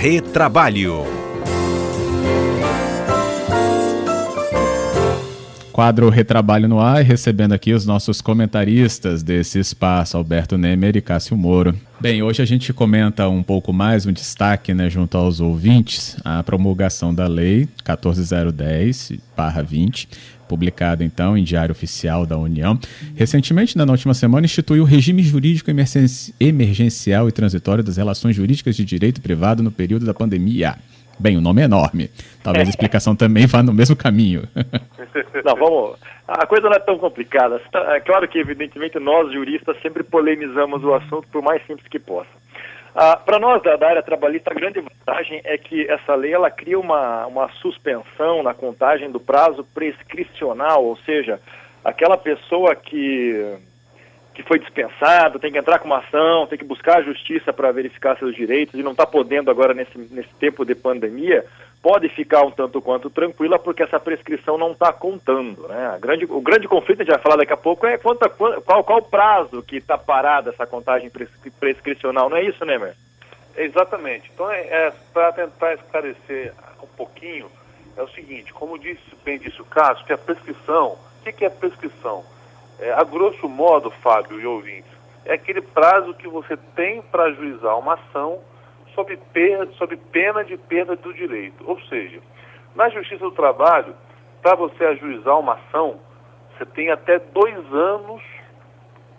Retrabalho. Quadro Retrabalho no ar, recebendo aqui os nossos comentaristas desse espaço, Alberto Nemer e Cássio Moro. Bem, hoje a gente comenta um pouco mais, um destaque né, junto aos ouvintes, a promulgação da Lei 14010-20, publicada então em Diário Oficial da União. Recentemente, né, na última semana, instituiu o regime jurídico emergencial e transitório das relações jurídicas de direito privado no período da pandemia. Bem, o nome é enorme. Talvez a explicação também vá no mesmo caminho. Não, vamos. A coisa não é tão complicada. É claro que, evidentemente, nós juristas sempre polemizamos o assunto, por mais simples que possa. Ah, Para nós da, da, área trabalhista, a grande vantagem é que essa lei ela cria uma, uma suspensão na contagem do prazo prescricional, ou seja, aquela pessoa que que foi dispensado, tem que entrar com uma ação, tem que buscar a justiça para verificar seus direitos e não está podendo agora nesse, nesse tempo de pandemia, pode ficar um tanto quanto tranquila porque essa prescrição não está contando. Né? Grande, o grande conflito, a gente vai falar daqui a pouco, é quanto, qual, qual o prazo que está parada essa contagem prescri, prescricional, não é isso, Nemer? Exatamente. Então, é, é para tentar esclarecer um pouquinho, é o seguinte, como disse, bem disse o Cássio, que a prescrição, o que, que é prescrição? É, a grosso modo, Fábio e ouvintes, é aquele prazo que você tem para ajuizar uma ação sob, perda, sob pena de perda do direito. Ou seja, na Justiça do Trabalho, para você ajuizar uma ação, você tem até dois anos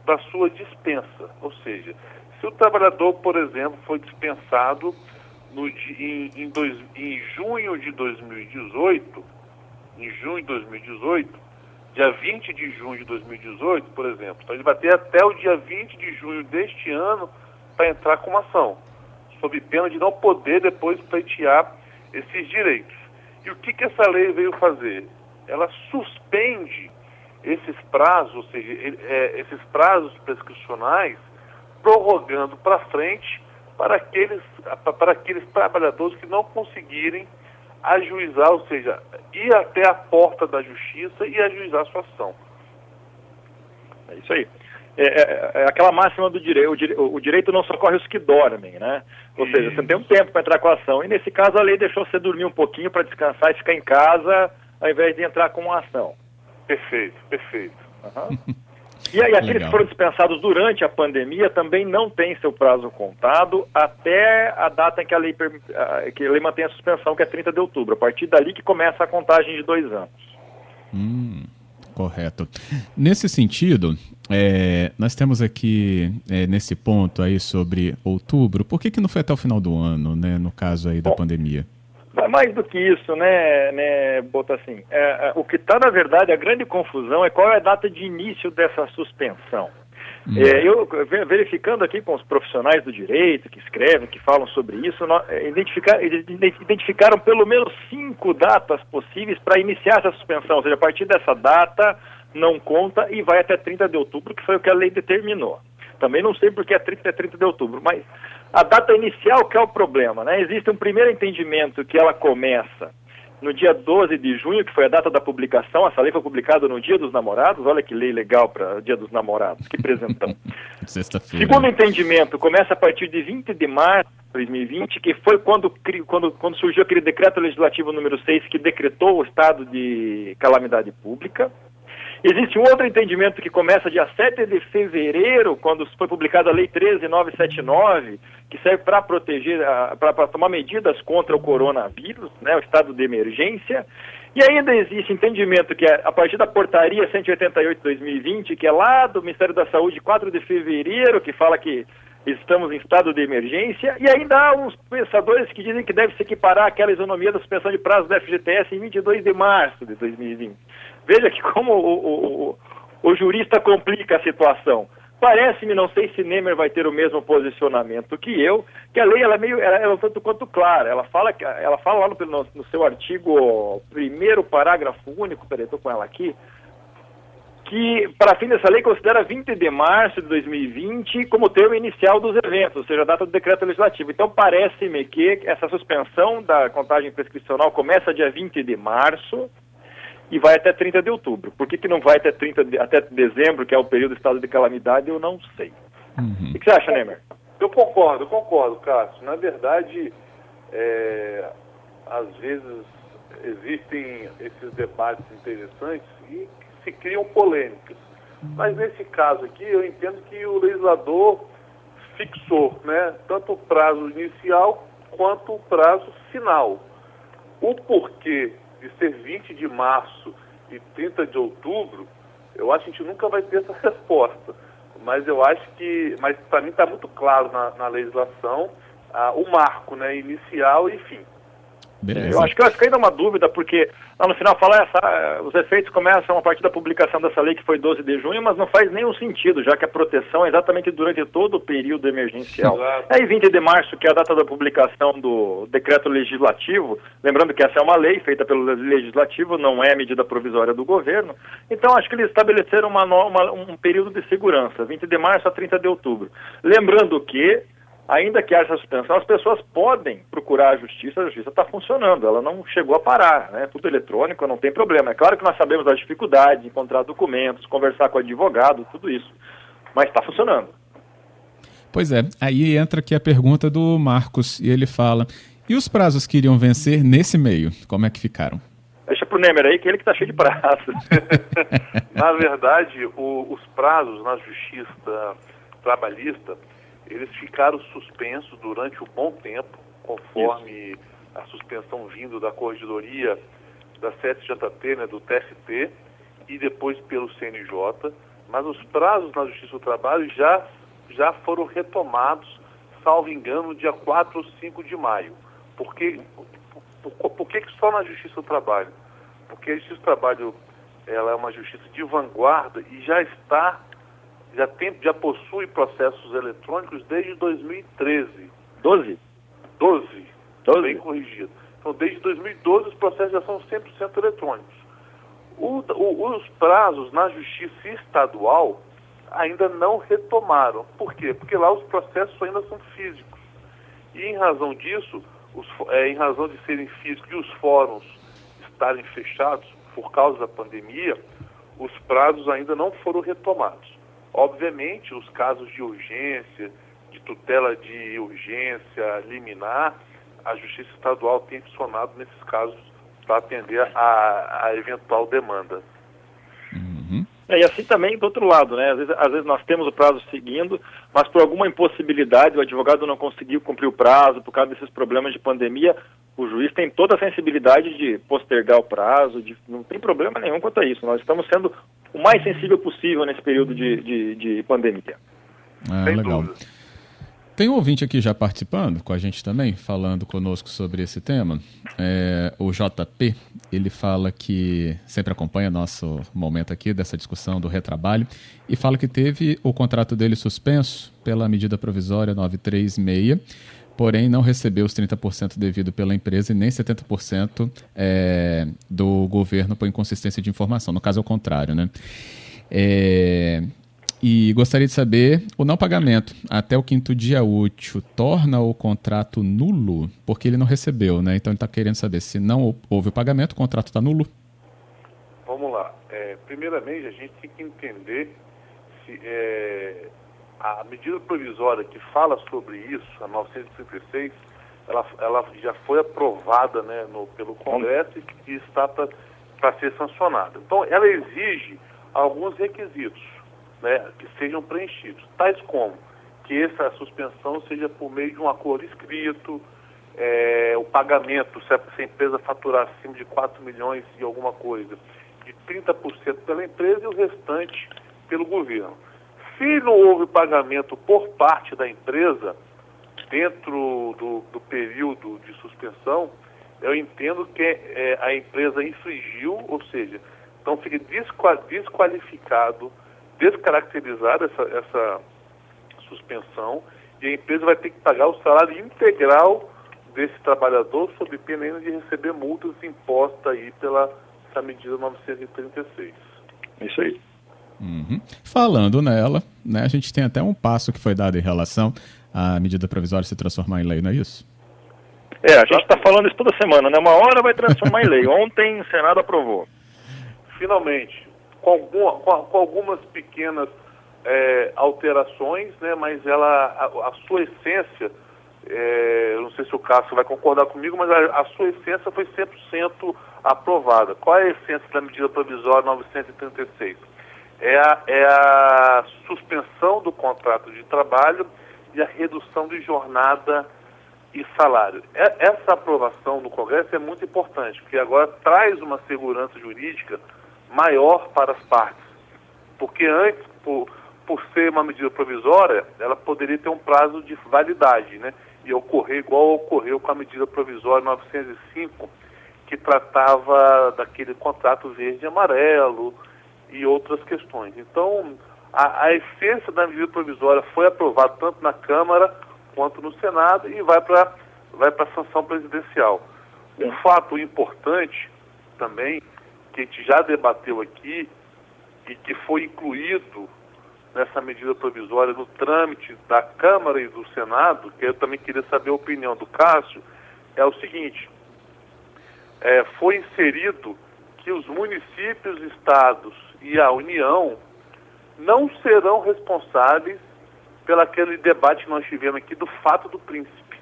da sua dispensa. Ou seja, se o trabalhador, por exemplo, foi dispensado no, em, em, dois, em junho de 2018, em junho de 2018, dia 20 de junho de 2018, por exemplo. Então ele vai ter até o dia 20 de junho deste ano para entrar com uma ação, sob pena de não poder depois pleitear esses direitos. E o que, que essa lei veio fazer? Ela suspende esses prazos, ou seja, é, esses prazos prescricionais, prorrogando para frente para aqueles, para aqueles trabalhadores que não conseguirem ajuizar, ou seja, ir até a porta da justiça e ajuizar a sua ação. É isso aí. É, é, é aquela máxima do direito, o, o, direito não socorre os que dormem, né? Ou isso. seja, você tem um tempo para entrar com a ação. E nesse caso a lei deixou você dormir um pouquinho para descansar e ficar em casa, ao invés de entrar com uma ação. Perfeito, perfeito. Uhum. E aí, aqueles Legal. que foram dispensados durante a pandemia também não têm seu prazo contado até a data em que a lei, que a lei mantém a suspensão, que é 30 de outubro. A partir dali que começa a contagem de dois anos. Hum, correto. Nesse sentido, é, nós temos aqui, é, nesse ponto aí sobre outubro, por que, que não foi até o final do ano, né, no caso aí da Bom, pandemia? Mais do que isso, né, né Bota assim, é, é o que está na verdade, a grande confusão é qual é a data de início dessa suspensão. Hum. É, eu verificando aqui com os profissionais do direito que escrevem, que falam sobre isso, nós, é, identificar, identificaram pelo menos cinco datas possíveis para iniciar essa suspensão, ou seja, a partir dessa data não conta e vai até 30 de outubro, que foi o que a lei determinou. Também não sei porque é 30 é 30 de outubro, mas a data inicial que é o problema, né? Existe um primeiro entendimento que ela começa no dia 12 de junho, que foi a data da publicação, essa lei foi publicada no Dia dos Namorados, olha que lei legal para Dia dos Namorados, que presentão. Sexta-feira. Segundo entendimento, começa a partir de 20 de março de 2020, que foi quando, quando, quando surgiu aquele decreto legislativo número 6 que decretou o estado de calamidade pública. Existe um outro entendimento que começa dia 7 de fevereiro, quando foi publicada a Lei 13979, que serve para proteger, para tomar medidas contra o coronavírus, né, o estado de emergência. E ainda existe entendimento que é a partir da portaria 188/2020, que é lá do Ministério da Saúde, 4 de fevereiro, que fala que estamos em estado de emergência, e ainda há uns pensadores que dizem que deve se equiparar aquela isonomia da suspensão de prazo do FGTS em 22 de março de 2020. Veja que como o, o, o, jurista complica a situação. Parece-me, não sei se Nemer vai ter o mesmo posicionamento que eu, que a lei ela é meio, ela, ela é um tanto quanto clara. Ela fala, ela fala lá no, no seu artigo, primeiro parágrafo único, peraí, estou com ela aqui, que, para fim dessa lei, considera 20 de março de 2020 como termo inicial dos eventos, ou seja, a data do decreto legislativo. Então, parece-me que essa suspensão da contagem prescricional começa dia 20 de março e vai até 30 de outubro. Por que, que não vai até, 30 de, até dezembro, que é o período do estado de calamidade, eu não sei. Uhum. O que você acha, Nemer? Eu concordo, concordo, Cássio. Na verdade, é, às vezes existem esses debates interessantes e se criam polêmicas. Mas nesse caso aqui, eu entendo que o legislador fixou né, tanto o prazo inicial quanto o prazo final. O porquê de ser 20 de março e 30 de outubro, eu acho que a gente nunca vai ter essa resposta. Mas eu acho que, mas para mim está muito claro na, na legislação ah, o marco né, inicial e fim. Beleza. Eu acho que vai ficar ainda uma dúvida, porque lá no final fala essa, os efeitos começam a partir da publicação dessa lei, que foi 12 de junho, mas não faz nenhum sentido, já que a proteção é exatamente durante todo o período emergencial. Exato. Aí 20 de março, que é a data da publicação do decreto legislativo, lembrando que essa é uma lei feita pelo legislativo, não é medida provisória do governo, então acho que eles estabeleceram uma, uma, um período de segurança, 20 de março a 30 de outubro. Lembrando que ainda que haja suspensão, as pessoas podem procurar a justiça, a justiça está funcionando, ela não chegou a parar, né? Tudo eletrônico, não tem problema. É claro que nós sabemos das dificuldades, encontrar documentos, conversar com o advogado, tudo isso, mas está funcionando. Pois é, aí entra aqui a pergunta do Marcos, e ele fala: e os prazos que iriam vencer nesse meio, como é que ficaram? Deixa para o Nemer aí, que é ele que está cheio de prazos. na verdade, o, os prazos na justiça trabalhista eles ficaram suspensos durante um bom tempo, conforme Isso. a suspensão vindo da corregedoria da CSJT, né, do TST, e depois pelo CNJ, mas os prazos na Justiça do Trabalho já, já foram retomados, salvo engano, dia 4 ou 5 de maio. Por que, por, por, por que só na Justiça do Trabalho? Porque a Justiça do Trabalho ela é uma justiça de vanguarda e já está já, tem, já possui processos eletrônicos desde 2013. 12? 12. 12. Bem corrigido. Então, desde 2012, os processos já são 100% eletrônicos. O, o, os prazos na justiça estadual ainda não retomaram. Por quê? Porque lá os processos ainda são físicos. E em razão disso, os, é, em razão de serem físicos e os fóruns estarem fechados por causa da pandemia, os prazos ainda não foram retomados. Obviamente, os casos de urgência, de tutela de urgência liminar, a Justiça Estadual tem funcionado nesses casos para atender a, a, eventual demanda. Uhum. É, e assim também do outro lado, né? Às vezes, às vezes, nós temos o prazo seguindo, mas por alguma impossibilidade o advogado não conseguiu cumprir o prazo por causa desses problemas de pandemia, o juiz tem toda a sensibilidade de postergar o prazo, de, não tem problema nenhum quanto a isso. Nós estamos sendo o mais sensível possível nesse período de, de, de pandemia. Ah, legal. Dúvida. Tem um ouvinte aqui já participando com a gente também, falando conosco sobre esse tema. É, o JP, ele fala que sempre acompanha nosso momento aqui dessa discussão do retrabalho e fala que teve o contrato dele suspenso pela medida provisória 936 porém não recebeu os 30% devido pela empresa e nem 70% é, do governo por inconsistência de informação. No caso, é o contrário, né? É, e gostaria de saber, o não pagamento até o quinto dia útil torna o contrato nulo? Porque ele não recebeu, né? Então ele está querendo saber se não houve o pagamento, o contrato está nulo? Vamos lá. É, primeiramente, a gente tem que entender se, é, a medida provisória que fala sobre isso, a 936, ela, ela já foi aprovada né, no, pelo Congresso e está para ser sancionada. Então, ela exige alguns requisitos né, que sejam preenchidos, tais como que essa suspensão seja por meio de um acordo escrito, é, o pagamento, se a, se a empresa faturar acima de 4 milhões e alguma coisa, de 30% pela empresa e o restante pelo governo. Se não houve pagamento por parte da empresa dentro do, do período de suspensão, eu entendo que é, a empresa infringiu, ou seja, então fica desqualificado, descaracterizada essa, essa suspensão e a empresa vai ter que pagar o salário integral desse trabalhador sob pena de receber multas impostas aí pela essa medida 936. Isso aí. Uhum. Falando nela, né, a gente tem até um passo que foi dado em relação à medida provisória se transformar em lei, não é isso? É, a gente está falando isso toda semana, né? Uma hora vai transformar em lei. Ontem o Senado aprovou. Finalmente, com, alguma, com, com algumas pequenas é, alterações, né? Mas ela, a, a sua essência é, eu não sei se o Cássio vai concordar comigo, mas a, a sua essência foi 100% aprovada. Qual é a essência da medida provisória 936? É a, é a suspensão do contrato de trabalho e a redução de jornada e salário. É, essa aprovação do Congresso é muito importante, porque agora traz uma segurança jurídica maior para as partes. Porque antes, por, por ser uma medida provisória, ela poderia ter um prazo de validade, né? E ocorrer igual ocorreu com a medida provisória 905, que tratava daquele contrato verde e amarelo e outras questões. Então, a, a essência da medida provisória foi aprovada tanto na Câmara quanto no Senado e vai para vai a sanção presidencial. Um fato importante também, que a gente já debateu aqui e que foi incluído nessa medida provisória no trâmite da Câmara e do Senado, que eu também queria saber a opinião do Cássio, é o seguinte, é, foi inserido que os municípios, estados e a União não serão responsáveis pelo aquele debate que nós tivemos aqui do fato do príncipe.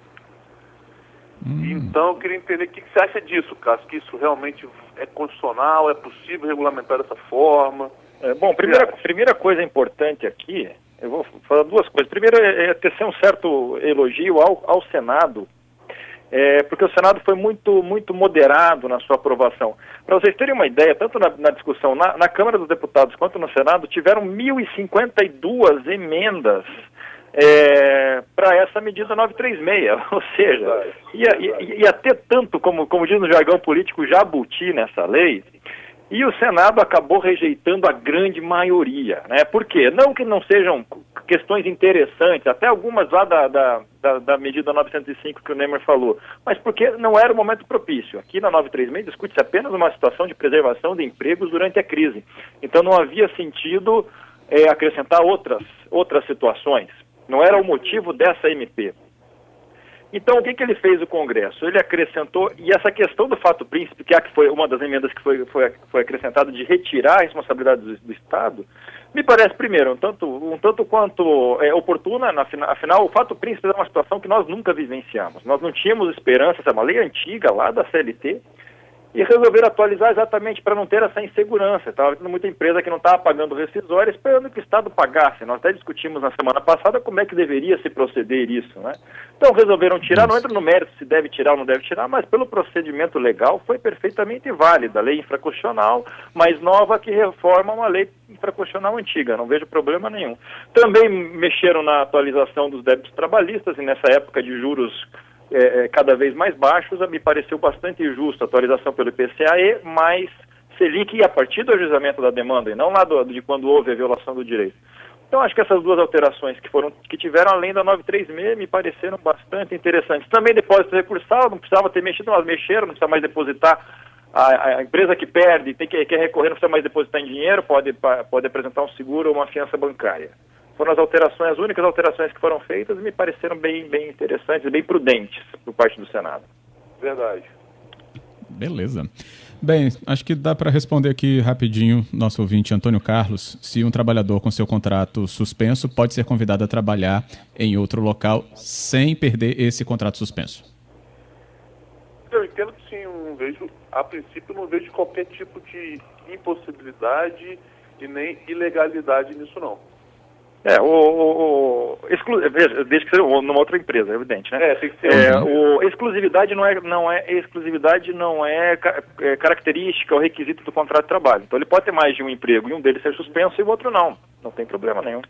Hum. Então, eu queria entender o que, você acha disso, Cássio, que isso realmente é constitucional, é possível regulamentar dessa forma? É, bom, primeira, primeira coisa importante aqui, eu vou falar duas coisas. Primeiro é, é tecer um certo elogio ao, ao Senado, é, porque o Senado foi muito, muito moderado na sua aprovação. Para vocês terem uma ideia, tanto na, na discussão na, na, Câmara dos Deputados quanto no Senado, tiveram 1.052 emendas é, para essa medida 936, ou seja, ia, ia, ia, ter tanto, como, como diz no jargão político, jabuti nessa lei, e o Senado acabou rejeitando a grande maioria. Né? Por quê? Não que não sejam questões interessantes, até algumas lá da, da, da, da medida 905 que o Neymar falou, mas porque não era o momento propício. Aqui na 936 discute-se apenas uma situação de preservação de empregos durante a crise. Então não havia sentido é, acrescentar outras, outras situações. Não era o motivo dessa MP. Então, o que, que ele fez o Congresso? Ele acrescentou, e essa questão do fato príncipe, que é que foi uma das emendas que foi, foi, foi acrescentada de retirar a responsabilidade do, do Estado, me parece, primeiro, um tanto, um tanto quanto é, oportuna, na, afinal, o fato príncipe é uma situação que nós nunca vivenciamos. Nós não tínhamos esperança, é uma lei antiga lá da CLT, e resolveram atualizar exatamente para não ter essa insegurança. Estava tendo muita empresa que não estava pagando rescisória, esperando que o Estado pagasse. Nós até discutimos na semana passada como é que deveria se proceder isso. Né? Então resolveram tirar, não entra no mérito se deve tirar ou não deve tirar, mas pelo procedimento legal foi perfeitamente válida. A lei infraconstitucional mais nova que reforma uma lei infraconstitucional antiga, não vejo problema nenhum. Também mexeram na atualização dos débitos trabalhistas e nessa época de juros é, é, cada vez mais baixos, me pareceu bastante injusto a atualização pelo IPCAE, mais Selic a partir do ajustamento da demanda e não lá do, de quando houve a violação do direito. Então acho que essas duas alterações que foram que tiveram além da 936 me pareceram bastante interessantes. Também depósito recursal, não precisava ter mexido, mas mexeram, não precisa mais depositar a, a, empresa que perde, tem que quer recorrer, não precisa mais depositar em dinheiro, pode, pode apresentar um seguro ou uma fiança bancária foram as alterações, as únicas alterações que foram feitas e me pareceram bem, bem interessantes, bem prudentes por parte do Senado. Verdade. Beleza. Bem, acho que dá para responder aqui rapidinho nosso ouvinte Antônio Carlos, se um trabalhador com seu contrato suspenso pode ser convidado a trabalhar em outro local sem perder esse contrato suspenso. Eu entendo que sim, não vejo, a princípio não vejo qualquer tipo de impossibilidade e nem ilegalidade nisso não. É, o, o, exclu... Veja, desde que seja numa outra empresa, é evidente, né? É, tem que ser. É, o, exclusividade não é, não é, exclusividade não é, é característica ou requisito do contrato de trabalho. Então ele pode ter mais de um emprego e um deles ser suspenso e o outro não. Não tem problema nenhum.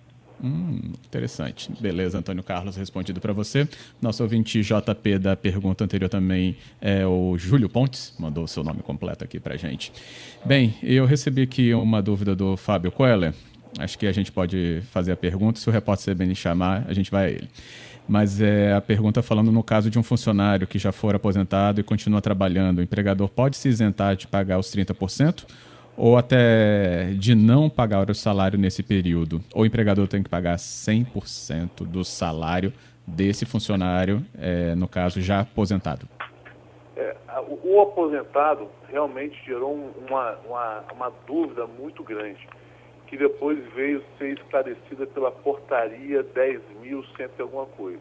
Hum, interessante. Beleza, Antônio Carlos, respondido para você. Nosso ouvinte JP da pergunta anterior também é o Júlio Pontes, mandou o seu nome completo aqui para gente. Bem, eu recebi aqui uma dúvida do Fábio Coeller. Acho que a gente pode fazer a pergunta. Se o repórter CBN chamar, a gente vai a ele. Mas é a pergunta falando no caso de um funcionário que já for aposentado e continua trabalhando, o empregador pode se isentar de pagar os 30%? Ou até de não pagar o salário nesse período? Ou o empregador tem que pagar 100% do salário desse funcionário, é, no caso, já aposentado? É, o aposentado realmente gerou uma, uma, uma dúvida muito grande que depois veio ser esclarecida pela portaria 10.100 e alguma coisa.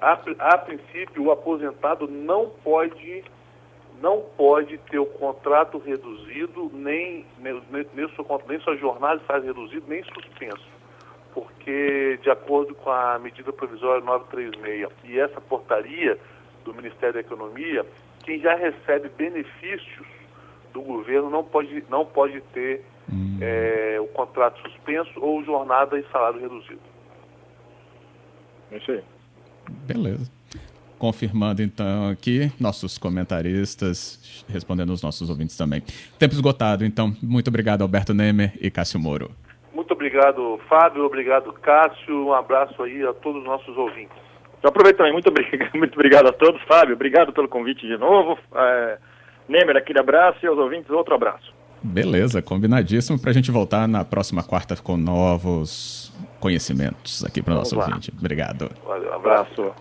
a, a princípio, o aposentado não pode não pode ter o contrato reduzido, nem, nem, nem, sua, nem sua jornada nem suspenso. Porque, de acordo com a medida provisória 936 e essa portaria do Ministério da Economia, quem já recebe benefícios do governo não pode, não pode ter hum. é, o contrato suspenso ou jornada e salário reduzido. É isso aí. Beleza. Confirmando então aqui, nossos comentaristas, respondendo os nossos ouvintes também. Tempo esgotado, então. Muito obrigado, Alberto Nemer e Cássio Moro. Muito obrigado, Fábio. Obrigado, Cássio. Um abraço aí a todos os nossos ouvintes. Eu aproveito também. Muito obrigado, muito obrigado a todos. Fábio, obrigado pelo convite de novo. É, Nemer, aquele abraço e aos ouvintes, outro abraço. Beleza, combinadíssimo para a gente voltar na próxima quarta com novos conhecimentos aqui para o nosso ouvinte. Obrigado. Valeu, um abraço.